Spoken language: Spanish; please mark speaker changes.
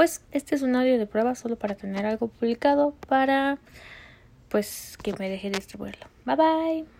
Speaker 1: pues este es un audio de prueba solo para tener algo publicado para pues que me deje distribuirlo. Bye bye.